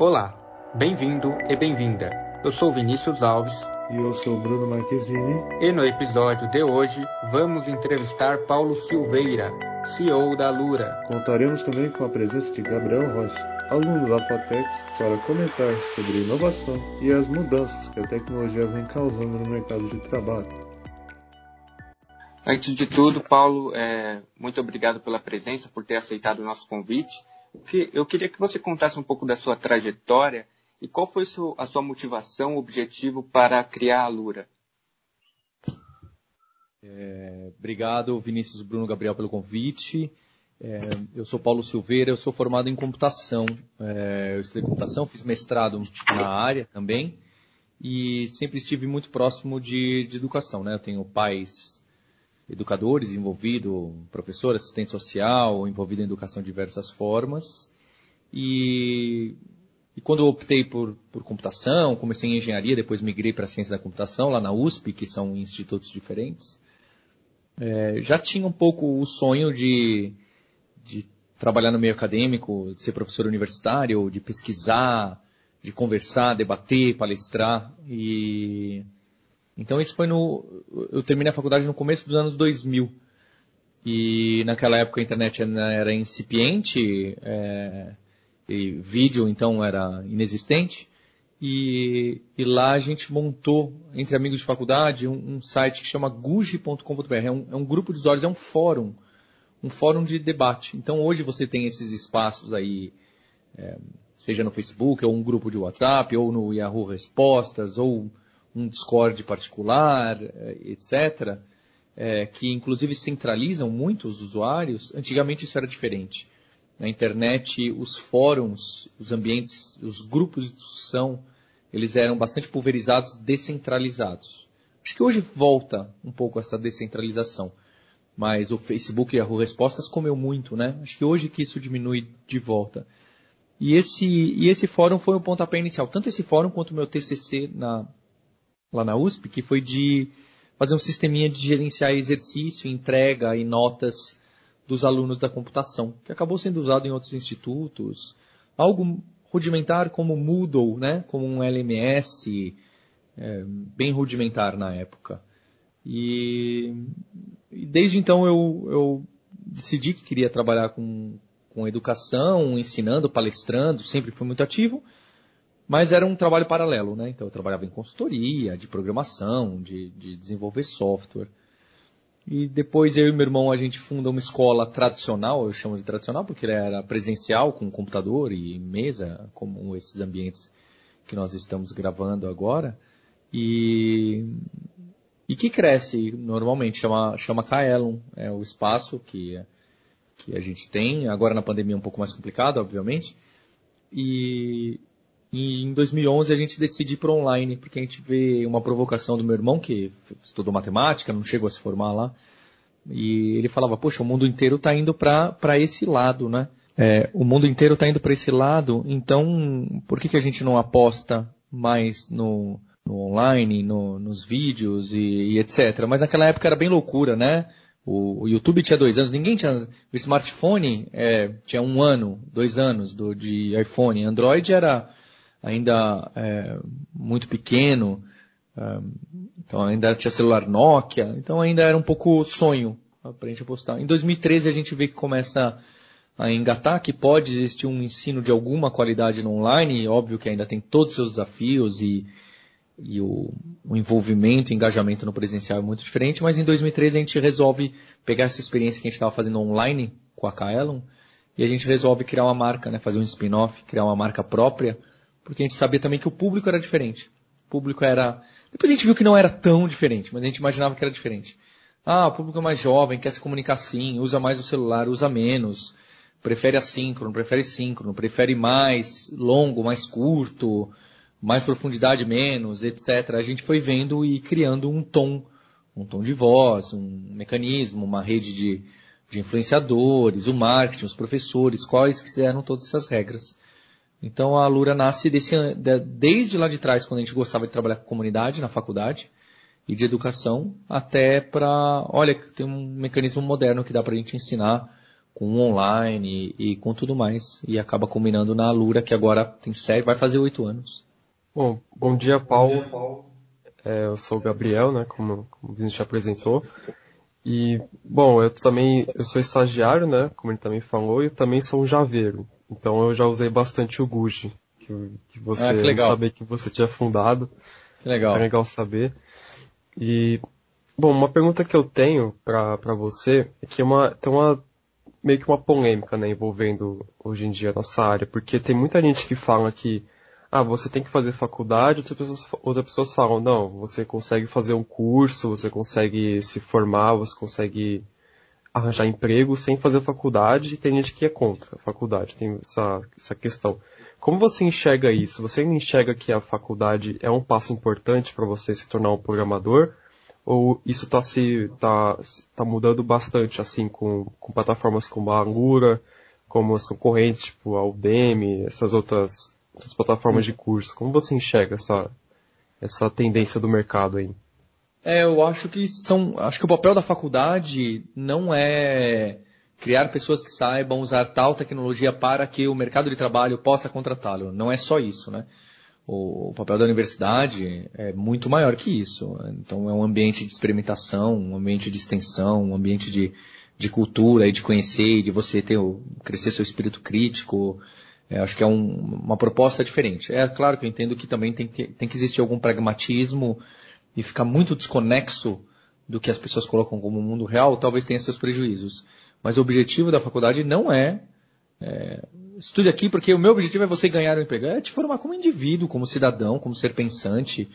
Olá, bem-vindo e bem-vinda. Eu sou Vinícius Alves. E eu sou Bruno Marquezine. E no episódio de hoje vamos entrevistar Paulo Silveira, CEO da Lura. Contaremos também com a presença de Gabriel Rocha, aluno da FATEC, para comentar sobre inovação e as mudanças que a tecnologia vem causando no mercado de trabalho. Antes de tudo, Paulo, é, muito obrigado pela presença, por ter aceitado o nosso convite eu queria que você contasse um pouco da sua trajetória e qual foi a sua motivação, objetivo para criar a Lura. É, obrigado, Vinícius Bruno Gabriel, pelo convite. É, eu sou Paulo Silveira, eu sou formado em computação. É, eu estudei computação, fiz mestrado na área também e sempre estive muito próximo de, de educação. Né? Eu tenho pais educadores envolvidos, professor, assistente social, envolvido em educação de diversas formas. E, e quando optei por, por computação, comecei em engenharia, depois migrei para ciência da computação, lá na USP, que são institutos diferentes, é, já tinha um pouco o sonho de, de trabalhar no meio acadêmico, de ser professor universitário, de pesquisar, de conversar, debater, palestrar. E então isso foi no. Eu terminei a faculdade no começo dos anos 2000. E naquela época a internet era incipiente, é, e vídeo então era inexistente. E, e, lá a gente montou, entre amigos de faculdade, um, um site que chama guji.com.br. É um, é um grupo de usuários, é um fórum. Um fórum de debate. Então hoje você tem esses espaços aí, é, seja no Facebook, ou um grupo de WhatsApp, ou no Yahoo Respostas, ou um Discord particular, eh, etc., é, que inclusive centralizam muito os usuários, antigamente isso era diferente. Na internet, os fóruns, os ambientes, os grupos de discussão, eles eram bastante pulverizados, descentralizados. Acho que hoje volta um pouco essa descentralização. Mas o Facebook e a Respostas comeu muito, né? Acho que hoje que isso diminui de volta. E esse, e esse fórum foi o pontapé inicial. Tanto esse fórum quanto o meu TCC na, lá na USP, que foi de fazer um sisteminha de gerenciar exercício, entrega e notas dos alunos da computação, que acabou sendo usado em outros institutos. Algo rudimentar como Moodle, né? como um LMS, é, bem rudimentar na época. E, e desde então eu, eu, decidi que queria trabalhar com, com educação, ensinando, palestrando, sempre fui muito ativo. Mas era um trabalho paralelo, né? Então eu trabalhava em consultoria, de programação, de, de desenvolver software. E depois eu e meu irmão a gente funda uma escola tradicional, eu chamo de tradicional porque ela era presencial, com computador e mesa, como esses ambientes que nós estamos gravando agora. E, e que cresce normalmente, chama, chama Kaelon, é o espaço que, que a gente tem. Agora na pandemia é um pouco mais complicado, obviamente. E, e em 2011 a gente decide ir para online, porque a gente vê uma provocação do meu irmão, que estudou matemática, não chegou a se formar lá. E ele falava, poxa, o mundo inteiro está indo para esse lado, né? É, o mundo inteiro está indo para esse lado, então por que, que a gente não aposta mais no, no online, no, nos vídeos e, e, etc. Mas naquela época era bem loucura, né? O, o YouTube tinha dois anos, ninguém tinha. O smartphone é, tinha um ano, dois anos do, de iPhone. Android era ainda é, muito pequeno, é, então ainda tinha celular Nokia, então ainda era um pouco sonho para a gente apostar. Em 2013 a gente vê que começa a engatar que pode existir um ensino de alguma qualidade no online, óbvio que ainda tem todos os seus desafios e, e o, o, envolvimento, engajamento no presencial é muito diferente, mas em 2013 a gente resolve pegar essa experiência que a gente estava fazendo online com a Kaelon e a gente resolve criar uma marca, né, fazer um spin-off, criar uma marca própria, porque a gente sabia também que o público era diferente. O público era. Depois a gente viu que não era tão diferente, mas a gente imaginava que era diferente. Ah, o público é mais jovem, quer se comunicar assim, usa mais o celular, usa menos, prefere assíncrono, prefere síncrono, prefere mais longo, mais curto, mais profundidade, menos, etc. A gente foi vendo e criando um tom, um tom de voz, um mecanismo, uma rede de, de influenciadores, o marketing, os professores, quais que eram todas essas regras. Então a Lura nasce desse, desde lá de trás, quando a gente gostava de trabalhar com comunidade na faculdade e de educação, até para, olha, tem um mecanismo moderno que dá para a gente ensinar com online e, e, com tudo mais. E acaba combinando na Alura, que agora tem série, vai fazer oito anos. Bom, bom dia, Paulo. Bom dia, Paulo. É, eu sou o Gabriel, né, como, como o Vinícius já apresentou. E, bom, eu também, eu sou estagiário, né, como ele também falou, e eu também sou um javeiro. Então eu já usei bastante o Gucci, que, que você ah, que sabia que você tinha fundado. Que legal. É legal saber. E, bom, uma pergunta que eu tenho para você é que é uma, tem uma, meio que uma polêmica, né, envolvendo hoje em dia a nossa área, porque tem muita gente que fala que ah, você tem que fazer faculdade, outras pessoas, outras pessoas falam, não, você consegue fazer um curso, você consegue se formar, você consegue arranjar emprego sem fazer faculdade, e tem gente que é contra a faculdade, tem essa, essa questão. Como você enxerga isso? Você enxerga que a faculdade é um passo importante para você se tornar um programador? Ou isso está se, tá, tá mudando bastante, assim, com, com plataformas como a Alura, como as concorrentes, tipo a Udemy, essas outras das plataformas de curso. Como você enxerga essa, essa tendência do mercado aí? É, eu acho que são, acho que o papel da faculdade não é criar pessoas que saibam usar tal tecnologia para que o mercado de trabalho possa contratá-lo. Não é só isso, né? O, papel da universidade é muito maior que isso. Então é um ambiente de experimentação, um ambiente de extensão, um ambiente de, de cultura e de conhecer, de você ter crescer seu espírito crítico, é, acho que é um, uma proposta diferente. É claro que eu entendo que também tem que, tem que existir algum pragmatismo e ficar muito desconexo do que as pessoas colocam como mundo real, talvez tenha seus prejuízos. Mas o objetivo da faculdade não é, é estude aqui porque o meu objetivo é você ganhar um emprego, é te formar como indivíduo, como cidadão, como ser pensante.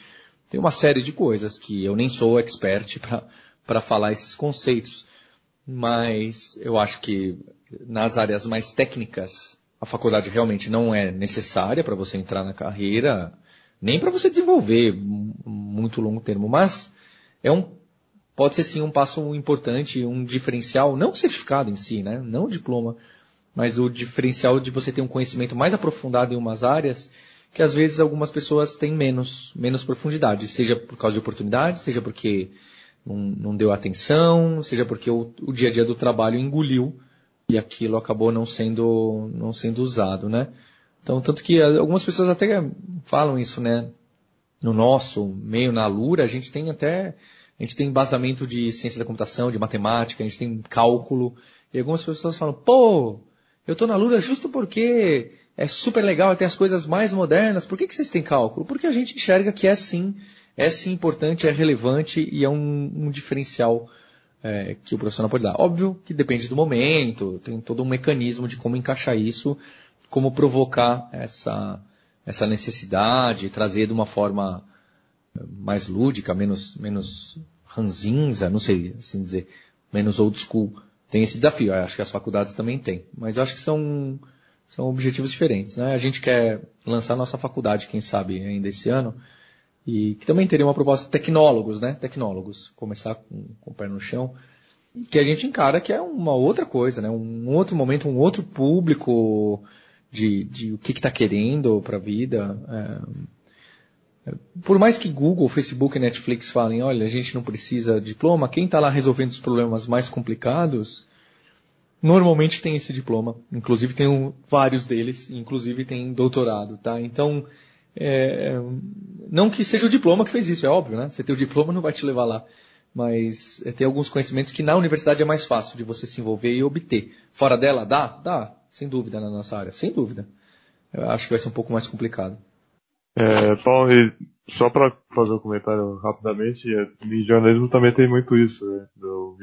Tem uma série de coisas que eu nem sou expert para falar esses conceitos. Mas eu acho que nas áreas mais técnicas a faculdade realmente não é necessária para você entrar na carreira, nem para você desenvolver muito longo termo, mas é um pode ser sim um passo importante, um diferencial, não o certificado em si, né, não o diploma, mas o diferencial de você ter um conhecimento mais aprofundado em umas áreas que às vezes algumas pessoas têm menos, menos profundidade, seja por causa de oportunidade, seja porque não, não deu atenção, seja porque o, o dia a dia do trabalho engoliu e aquilo acabou não sendo, não sendo usado, né? Então, tanto que algumas pessoas até falam isso, né? No nosso meio, na Lura, a gente tem até, a gente tem embasamento de ciência da computação, de matemática, a gente tem cálculo, e algumas pessoas falam, pô, eu tô na Lura justo porque é super legal, tem as coisas mais modernas, por que, que vocês têm cálculo? Porque a gente enxerga que é sim, é sim importante, é relevante e é um, um diferencial é, que o profissional pode dar. Óbvio que depende do momento, tem todo um mecanismo de como encaixar isso, como provocar essa, essa necessidade, trazer de uma forma mais lúdica, menos, menos ranzinza, não sei assim dizer, menos old school. Tem esse desafio, acho que as faculdades também têm. Mas acho que são, são objetivos diferentes. Né? A gente quer lançar nossa faculdade, quem sabe, ainda esse ano, e que também teria uma proposta tecnólogos, né? Tecnólogos, começar com, com o pé no chão, que a gente encara que é uma outra coisa, né? Um outro momento, um outro público de, de o que está que tá querendo para a vida. É, é, por mais que Google, Facebook e Netflix falem, olha, a gente não precisa de diploma, quem está lá resolvendo os problemas mais complicados, normalmente tem esse diploma. Inclusive tem um, vários deles, inclusive tem doutorado, tá? Então, é, não que seja o diploma que fez isso, é óbvio, né? Você ter o diploma não vai te levar lá. Mas é, tem alguns conhecimentos que na universidade é mais fácil de você se envolver e obter. Fora dela, dá? Dá, sem dúvida, na nossa área, sem dúvida. Eu acho que vai ser um pouco mais complicado. É, Paulo, só para fazer um comentário rapidamente, é, em jornalismo também tem muito isso, né, do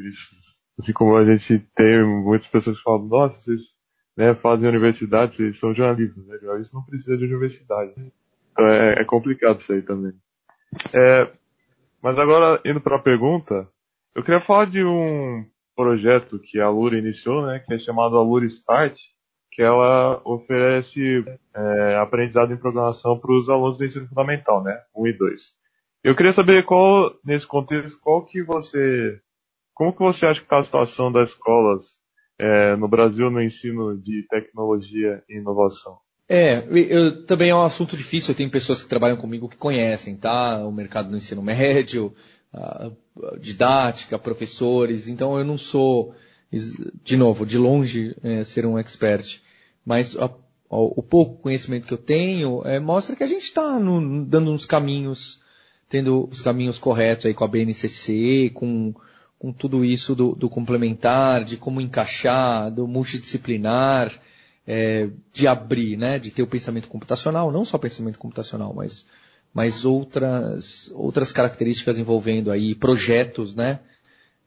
Assim como a gente tem muitas pessoas que falam, nossa, vocês né, fazem universidade, vocês são jornalistas, né? Não precisa de universidade. Então é, é complicado isso aí também. É, mas agora, indo para a pergunta, eu queria falar de um projeto que a Lura iniciou, né, que é chamado Alura Start, que ela oferece é, aprendizado em programação para os alunos do ensino fundamental, né, 1 e 2. Eu queria saber qual, nesse contexto, qual que você, como que você acha que está a situação das escolas é, no Brasil no ensino de tecnologia e inovação? É, eu, também é um assunto difícil. Eu tenho pessoas que trabalham comigo que conhecem, tá? O mercado do ensino médio, didática, professores. Então eu não sou de novo, de longe é, ser um expert, mas a, o pouco conhecimento que eu tenho é, mostra que a gente está dando uns caminhos, tendo os caminhos corretos aí com a BNCC, com, com tudo isso do, do complementar, de como encaixar, do multidisciplinar, é, de abrir, né, de ter o pensamento computacional, não só pensamento computacional, mas, mas outras, outras características envolvendo aí projetos, né,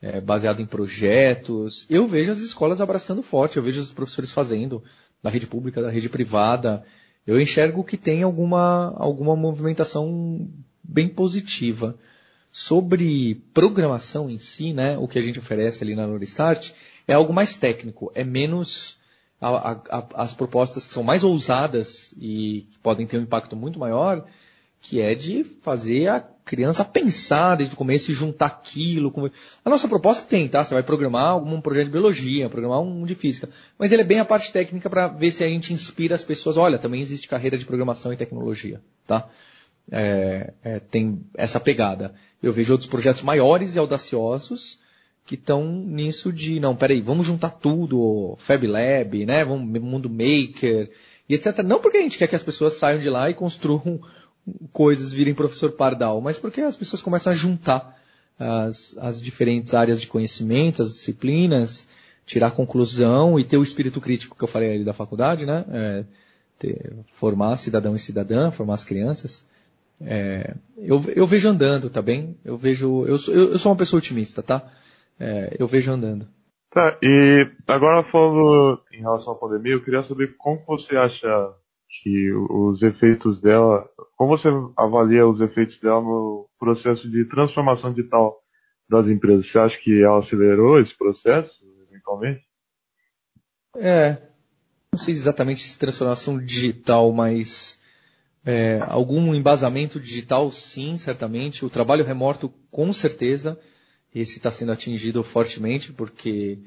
é, baseado em projetos. Eu vejo as escolas abraçando forte, eu vejo os professores fazendo, da rede pública, da rede privada. Eu enxergo que tem alguma, alguma movimentação bem positiva. Sobre programação em si, né, o que a gente oferece ali na Norestart, é algo mais técnico, é menos a, a, as propostas que são mais ousadas e que podem ter um impacto muito maior, que é de fazer a criança pensar desde o começo e juntar aquilo. A nossa proposta tem, tá? Você vai programar algum projeto de biologia, programar um de física. Mas ele é bem a parte técnica para ver se a gente inspira as pessoas. Olha, também existe carreira de programação e tecnologia, tá? É, é, tem essa pegada. Eu vejo outros projetos maiores e audaciosos que estão nisso de, não, peraí, vamos juntar tudo, Fab Lab, né? Vamos, mundo Maker, e etc. Não porque a gente quer que as pessoas saiam de lá e construam coisas virem professor Pardal, mas porque as pessoas começam a juntar as, as diferentes áreas de conhecimento, as disciplinas, tirar conclusão e ter o espírito crítico que eu falei ali da faculdade, né? É, ter, formar cidadão e cidadã, formar as crianças. É, eu, eu vejo andando, tá bem? Eu vejo, eu sou, eu, sou uma pessoa otimista, tá? É, eu vejo andando. Tá, e agora falando em relação à pandemia, eu queria saber como você acha que os efeitos dela, como você avalia os efeitos dela no processo de transformação digital das empresas? Você acha que ela acelerou esse processo, eventualmente? É, não sei exatamente se transformação digital, mas é, algum embasamento digital, sim, certamente. O trabalho remoto, com certeza, esse está sendo atingido fortemente, porque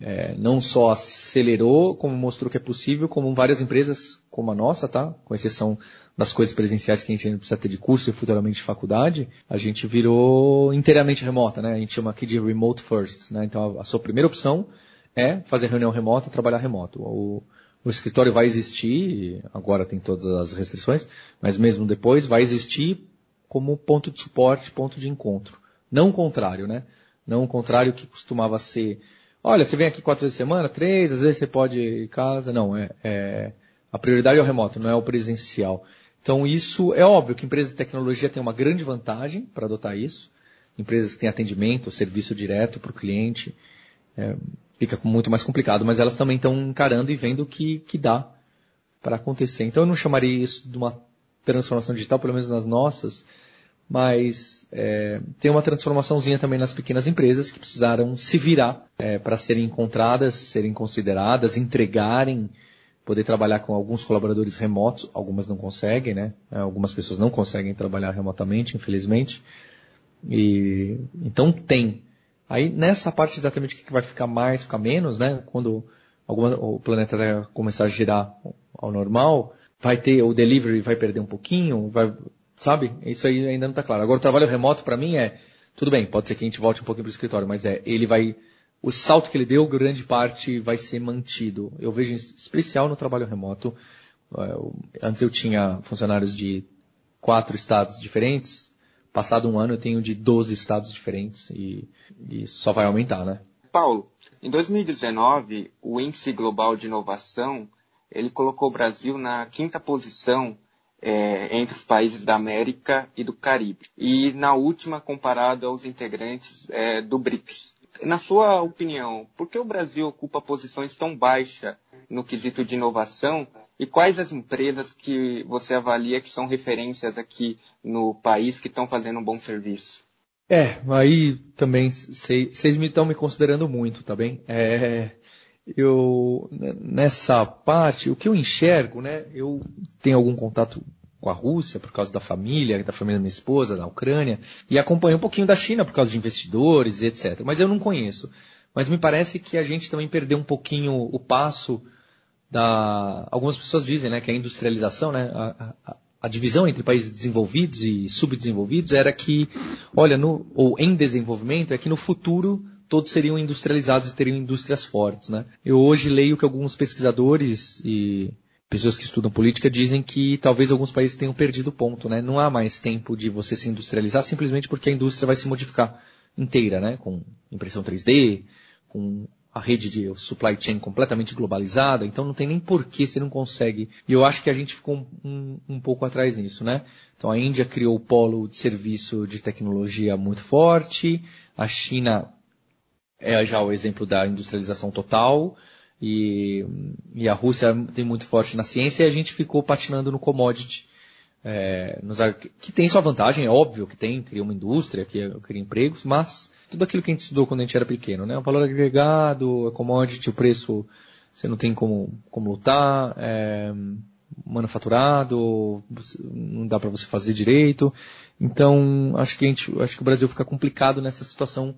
é, não só acelerou, como mostrou que é possível, como várias empresas como a nossa, tá? Com exceção das coisas presenciais que a gente ainda precisa ter de curso e futuramente de faculdade, a gente virou inteiramente remota, né? A gente chama aqui de remote first, né? Então a, sua primeira opção é fazer reunião remota, trabalhar remoto. O, o escritório vai existir, agora tem todas as restrições, mas mesmo depois vai existir como ponto de suporte, ponto de encontro. Não o contrário, né? Não o contrário que costumava ser Olha, você vem aqui quatro vezes por semana, três, às vezes você pode ir em casa. Não, é, é, a prioridade é o remoto, não é o presencial. Então isso é óbvio que empresas de tecnologia têm uma grande vantagem para adotar isso. Empresas que têm atendimento, serviço direto para o cliente, é, fica muito mais complicado, mas elas também estão encarando e vendo que, que dá para acontecer. Então eu não chamaria isso de uma transformação digital, pelo menos nas nossas, mas é, tem uma transformaçãozinha também nas pequenas empresas que precisaram se virar é, para serem encontradas, serem consideradas, entregarem, poder trabalhar com alguns colaboradores remotos, algumas não conseguem, né? É, algumas pessoas não conseguem trabalhar remotamente, infelizmente. E então tem. Aí nessa parte exatamente o que vai ficar mais, ficar menos, né? Quando alguma, o planeta começar a girar ao normal, vai ter o delivery vai perder um pouquinho, vai Sabe? Isso aí ainda não está claro. Agora o trabalho remoto para mim é, tudo bem, pode ser que a gente volte um pouquinho para o escritório, mas é, ele vai, o salto que ele deu, grande parte vai ser mantido. Eu vejo especial no trabalho remoto. É, antes eu tinha funcionários de quatro estados diferentes. Passado um ano eu tenho de 12 estados diferentes e, e só vai aumentar, né? Paulo, em 2019, o Índice Global de Inovação, ele colocou o Brasil na quinta posição é, entre os países da América e do Caribe. E na última, comparado aos integrantes é, do BRICS. Na sua opinião, por que o Brasil ocupa posições tão baixas no quesito de inovação e quais as empresas que você avalia que são referências aqui no país que estão fazendo um bom serviço? É, aí também vocês estão me considerando muito, tá bem? É, eu nessa parte, o que eu enxergo, né? Eu tenho algum contato com a Rússia por causa da família, da família da minha esposa, da Ucrânia, e acompanho um pouquinho da China por causa de investidores, etc. Mas eu não conheço. Mas me parece que a gente também perdeu um pouquinho o passo da. Algumas pessoas dizem, né, que a industrialização, né, a, a, a divisão entre países desenvolvidos e subdesenvolvidos era que, olha, no, ou em desenvolvimento, é que no futuro todos seriam industrializados e teriam indústrias fortes, né? Eu hoje leio que alguns pesquisadores e pessoas que estudam política dizem que talvez alguns países tenham perdido o ponto, né? Não há mais tempo de você se industrializar simplesmente porque a indústria vai se modificar inteira, né? Com impressão 3D, com a rede de supply chain completamente globalizada, então não tem nem porquê você não consegue. E eu acho que a gente ficou um, um, pouco atrás nisso, né? Então a Índia criou o polo de serviço de tecnologia muito forte, a China é já o exemplo da industrialização total, e, e a Rússia tem muito forte na ciência e a gente ficou patinando no commodity. É, nos, que tem sua vantagem, é óbvio que tem, cria uma indústria, cria empregos, mas tudo aquilo que a gente estudou quando a gente era pequeno, né? O valor agregado, a commodity, o preço, você não tem como, como lutar, é, manufaturado, não dá para você fazer direito. Então, acho que a gente, acho que o Brasil fica complicado nessa situação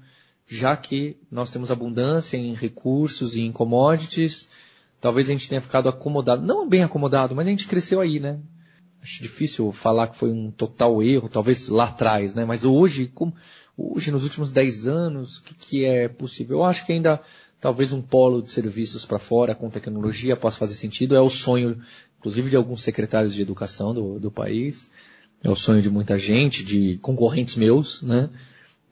já que nós temos abundância em recursos e em commodities, talvez a gente tenha ficado acomodado, não bem acomodado, mas a gente cresceu aí, né? Acho difícil falar que foi um total erro, talvez lá atrás, né? Mas hoje, como, hoje nos últimos 10 anos, o que, que é possível? Eu acho que ainda talvez um polo de serviços para fora com tecnologia possa fazer sentido. É o sonho, inclusive, de alguns secretários de educação do, do país. É o sonho de muita gente, de concorrentes meus, né?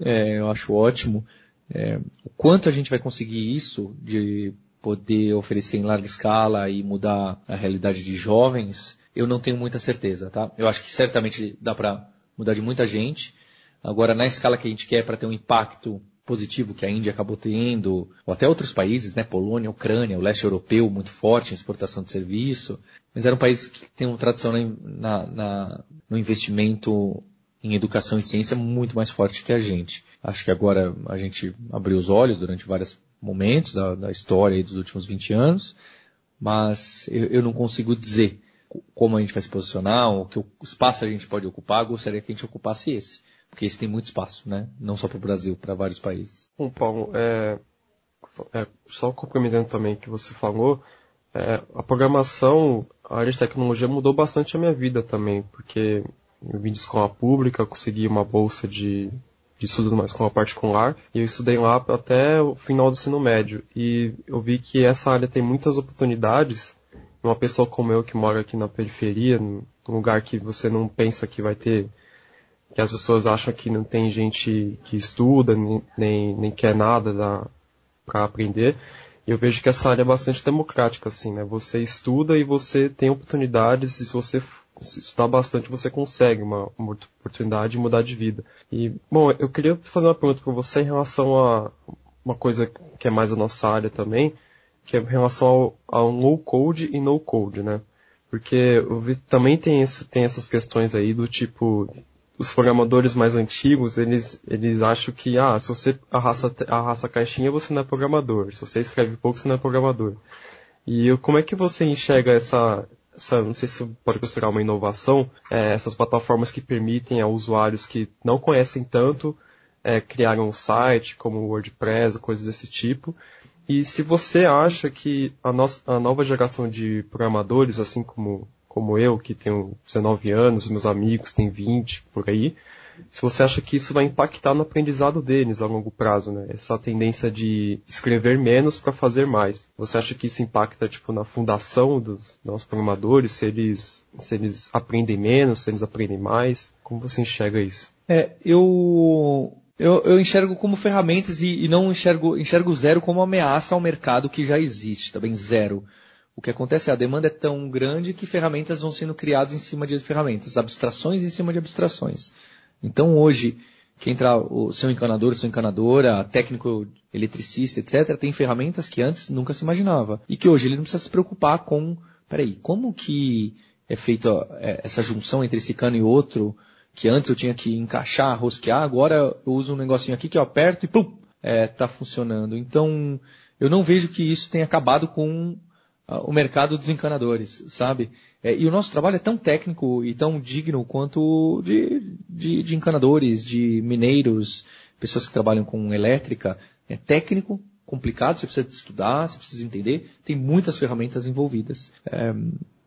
É, eu acho ótimo. É, o quanto a gente vai conseguir isso de poder oferecer em larga escala e mudar a realidade de jovens, eu não tenho muita certeza, tá? Eu acho que certamente dá para mudar de muita gente. Agora, na escala que a gente quer para ter um impacto positivo que a Índia acabou tendo, ou até outros países, né? Polônia, Ucrânia, o leste europeu muito forte em exportação de serviço, mas eram países que têm uma tradição na, na, no investimento em educação e ciência muito mais forte que a gente. Acho que agora a gente abriu os olhos durante vários momentos da, da história dos últimos 20 anos, mas eu, eu, não consigo dizer como a gente vai se posicionar, ou que espaço a gente pode ocupar, gostaria que a gente ocupasse esse. Porque esse tem muito espaço, né? Não só para o Brasil, para vários países. Bom, Paulo, é, é, só complementando também o que você falou, é, a programação, a área de tecnologia mudou bastante a minha vida também, porque eu vim de escola pública, consegui uma bolsa de, de estudo numa escola particular e eu estudei lá até o final do ensino médio. E eu vi que essa área tem muitas oportunidades. Uma pessoa como eu que mora aqui na periferia, num lugar que você não pensa que vai ter, que as pessoas acham que não tem gente que estuda, nem, nem quer nada para aprender. E eu vejo que essa área é bastante democrática, assim, né? Você estuda e você tem oportunidades, e se você se estudar bastante, você consegue uma, uma oportunidade de mudar de vida. E, bom, eu queria fazer uma pergunta para você em relação a uma coisa que é mais a nossa área também, que é em relação ao, ao low code e no code, né? Porque eu vi, também tem, esse, tem essas questões aí do tipo, os programadores mais antigos, eles, eles acham que, ah, se você arrasta, arrasta a caixinha, você não é programador. Se você escreve pouco, você não é programador. E como é que você enxerga essa, essa, não sei se pode considerar uma inovação, é, essas plataformas que permitem a usuários que não conhecem tanto é, criar um site como o WordPress, coisas desse tipo. E se você acha que a, a nova geração de programadores, assim como, como eu, que tenho 19 anos, meus amigos têm 20 por aí, se você acha que isso vai impactar no aprendizado deles a longo prazo, né? Essa tendência de escrever menos para fazer mais. Você acha que isso impacta tipo na fundação dos nossos programadores, se eles se eles aprendem menos, se eles aprendem mais? Como você enxerga isso? É, eu eu, eu enxergo como ferramentas e, e, não enxergo, enxergo zero como ameaça ao mercado que já existe, também zero. O que acontece é a demanda é tão grande que ferramentas vão sendo criadas em cima de ferramentas, abstrações em cima de abstrações. Então hoje, quem entra o seu encanador, sua encanadora, técnico eletricista, etc., tem ferramentas que antes nunca se imaginava. E que hoje ele não precisa se preocupar com, peraí, como que é feita é, essa junção entre esse cano e outro, que antes eu tinha que encaixar, rosquear, agora eu uso um negocinho aqui que eu aperto e pum, é, tá funcionando. Então, eu não vejo que isso tenha acabado com o mercado dos encanadores, sabe? É, e o nosso trabalho é tão técnico e tão digno quanto de, de, de, encanadores, de mineiros, pessoas que trabalham com elétrica. É técnico, complicado, você precisa estudar, você precisa entender. Tem muitas ferramentas envolvidas. É,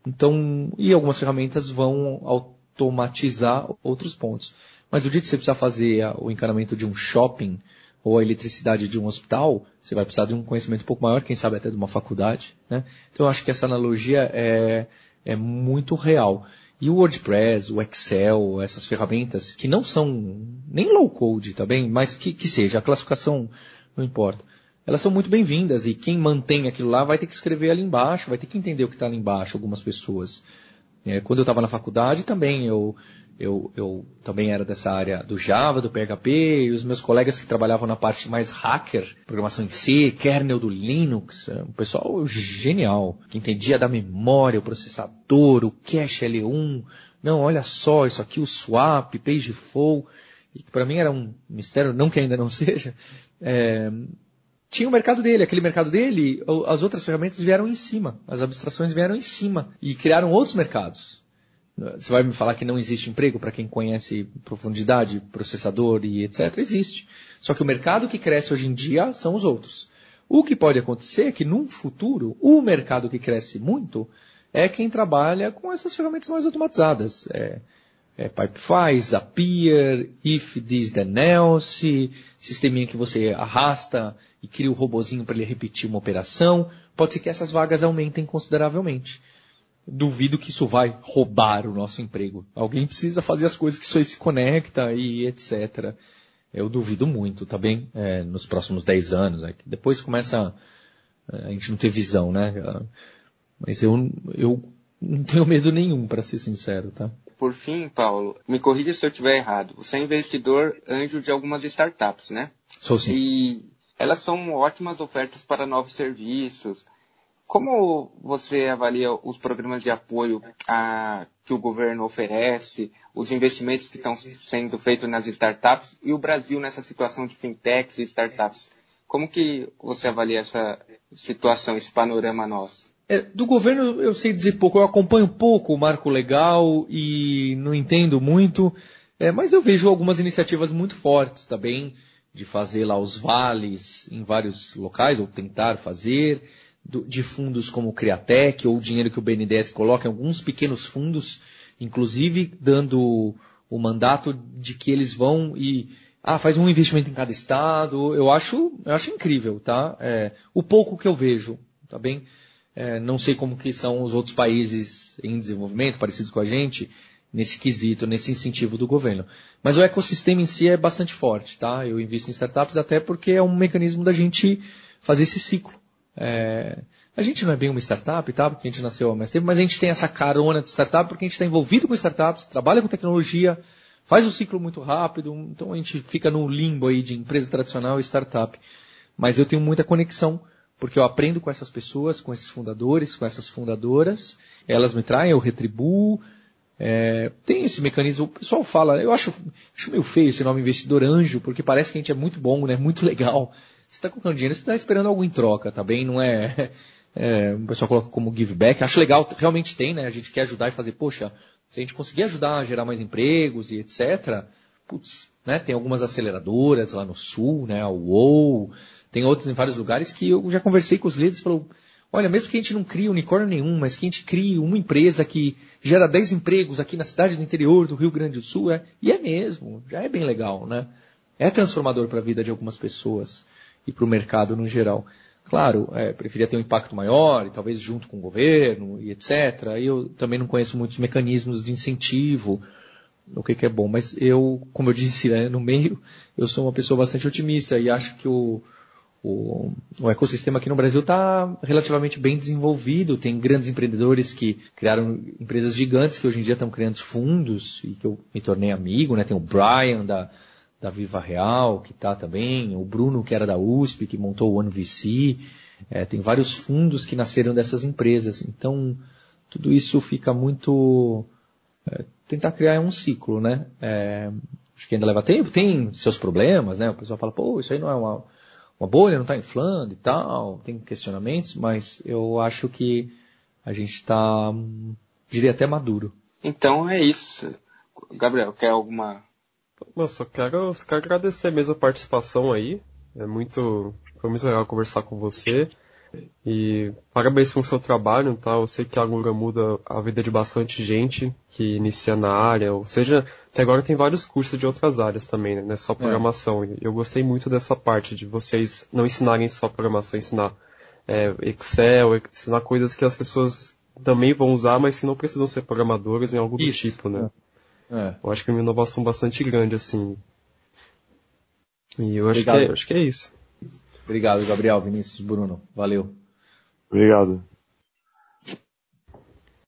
então, e algumas ferramentas vão automatizar outros pontos. Mas o dia que você precisar fazer o encanamento de um shopping, ou a eletricidade de um hospital, você vai precisar de um conhecimento um pouco maior, quem sabe até de uma faculdade. Né? Então eu acho que essa analogia é, é muito real. E o WordPress, o Excel, essas ferramentas que não são nem low code, tá bem? Mas que, que seja, a classificação não importa. Elas são muito bem-vindas e quem mantém aquilo lá vai ter que escrever ali embaixo, vai ter que entender o que está ali embaixo, algumas pessoas. É, quando eu estava na faculdade também, eu, eu, eu também era dessa área do Java, do PHP, e os meus colegas que trabalhavam na parte mais hacker, programação em C, kernel do Linux, é, um pessoal genial, que entendia da memória, o processador, o cache L1, não, olha só, isso aqui, o swap, pageflow, e que para mim era um mistério, não que ainda não seja, é, tinha o mercado dele, aquele mercado dele, as outras ferramentas vieram em cima, as abstrações vieram em cima e criaram outros mercados. Você vai me falar que não existe emprego para quem conhece profundidade, processador e etc. Existe. Só que o mercado que cresce hoje em dia são os outros. O que pode acontecer é que num futuro, o mercado que cresce muito é quem trabalha com essas ferramentas mais automatizadas. É, é Pipefy, Zapier, If This Then Else, sisteminha que você arrasta e cria o robozinho para ele repetir uma operação. Pode ser que essas vagas aumentem consideravelmente duvido que isso vai roubar o nosso emprego. Alguém precisa fazer as coisas que isso aí se conecta e etc. Eu duvido muito, tá bem? É, nos próximos 10 anos. É, depois começa é, a gente não ter visão, né? Mas eu, eu não tenho medo nenhum, para ser sincero, tá? Por fim, Paulo, me corrija se eu estiver errado. Você é investidor anjo de algumas startups, né? Sou sim. E elas são ótimas ofertas para novos serviços, como você avalia os programas de apoio a, que o governo oferece, os investimentos que estão sendo feitos nas startups e o Brasil nessa situação de fintechs e startups? Como que você avalia essa situação, esse panorama nosso? É, do governo eu sei dizer pouco, eu acompanho pouco o marco legal e não entendo muito, é, mas eu vejo algumas iniciativas muito fortes também de fazer lá os vales em vários locais, ou tentar fazer do, de fundos como o Criatec ou o dinheiro que o BNDES coloca em alguns pequenos fundos, inclusive dando o mandato de que eles vão e ah, faz um investimento em cada estado. Eu acho, eu acho incrível, tá? É, o pouco que eu vejo, tá bem? É, não sei como que são os outros países em desenvolvimento, parecidos com a gente, nesse quesito, nesse incentivo do governo. Mas o ecossistema em si é bastante forte, tá? Eu invisto em startups até porque é um mecanismo da gente fazer esse ciclo. É, a gente não é bem uma startup, tá? Porque a gente nasceu há mais tempo, mas a gente tem essa carona de startup porque a gente está envolvido com startups, trabalha com tecnologia, faz um ciclo muito rápido, então a gente fica no limbo aí de empresa tradicional e startup. Mas eu tenho muita conexão, porque eu aprendo com essas pessoas, com esses fundadores, com essas fundadoras, elas me traem, eu retribuo, é, tem esse mecanismo, o pessoal fala, eu acho, acho meio feio esse nome investidor anjo, porque parece que a gente é muito bom, né? Muito legal. Você está colocando dinheiro, você está esperando algo em troca, tá bem? Não é, é, o pessoal coloca como give back. Acho legal, realmente tem, né? A gente quer ajudar e fazer, poxa, se a gente conseguir ajudar a gerar mais empregos e etc., putz, né? Tem algumas aceleradoras lá no sul, né? A UOL, tem outras em vários lugares que eu já conversei com os líderes e falou, olha, mesmo que a gente não crie unicórnio nenhum, mas que a gente crie uma empresa que gera 10 empregos aqui na cidade do interior do Rio Grande do Sul, é, e é mesmo, já é bem legal, né? É transformador para a vida de algumas pessoas e para o mercado no geral. Claro, é, preferia ter um impacto maior, e talvez junto com o governo e etc. Eu também não conheço muitos mecanismos de incentivo, o que, que é bom. Mas eu, como eu disse né, no meio, eu sou uma pessoa bastante otimista e acho que o, o, o ecossistema aqui no Brasil está relativamente bem desenvolvido. Tem grandes empreendedores que criaram empresas gigantes que hoje em dia estão criando fundos e que eu me tornei amigo. Né? Tem o Brian da da Viva Real, que está também, o Bruno, que era da USP, que montou o OneVC, é, tem vários fundos que nasceram dessas empresas. Então, tudo isso fica muito. É, tentar criar um ciclo, né? É, acho que ainda leva tempo, tem seus problemas, né? O pessoal fala, pô, isso aí não é uma, uma bolha, não está inflando e tal, tem questionamentos, mas eu acho que a gente está, diria até maduro. Então é isso. Gabriel, quer alguma nossa, só quero, só quero agradecer mesmo a participação aí. É muito, foi muito legal conversar com você. E parabéns pelo seu trabalho, tá? Eu sei que a Lura muda a vida de bastante gente que inicia na área, ou seja, até agora tem vários cursos de outras áreas também, né? Não é só programação. É. Eu gostei muito dessa parte de vocês não ensinarem só programação, ensinar é, Excel, ensinar coisas que as pessoas também vão usar, mas que não precisam ser programadores em algo do Isso. tipo, né? É. Eu acho que é uma inovação bastante grande, assim. E eu acho, que é, acho que é isso. Obrigado, Gabriel, Vinícius, Bruno. Valeu. Obrigado.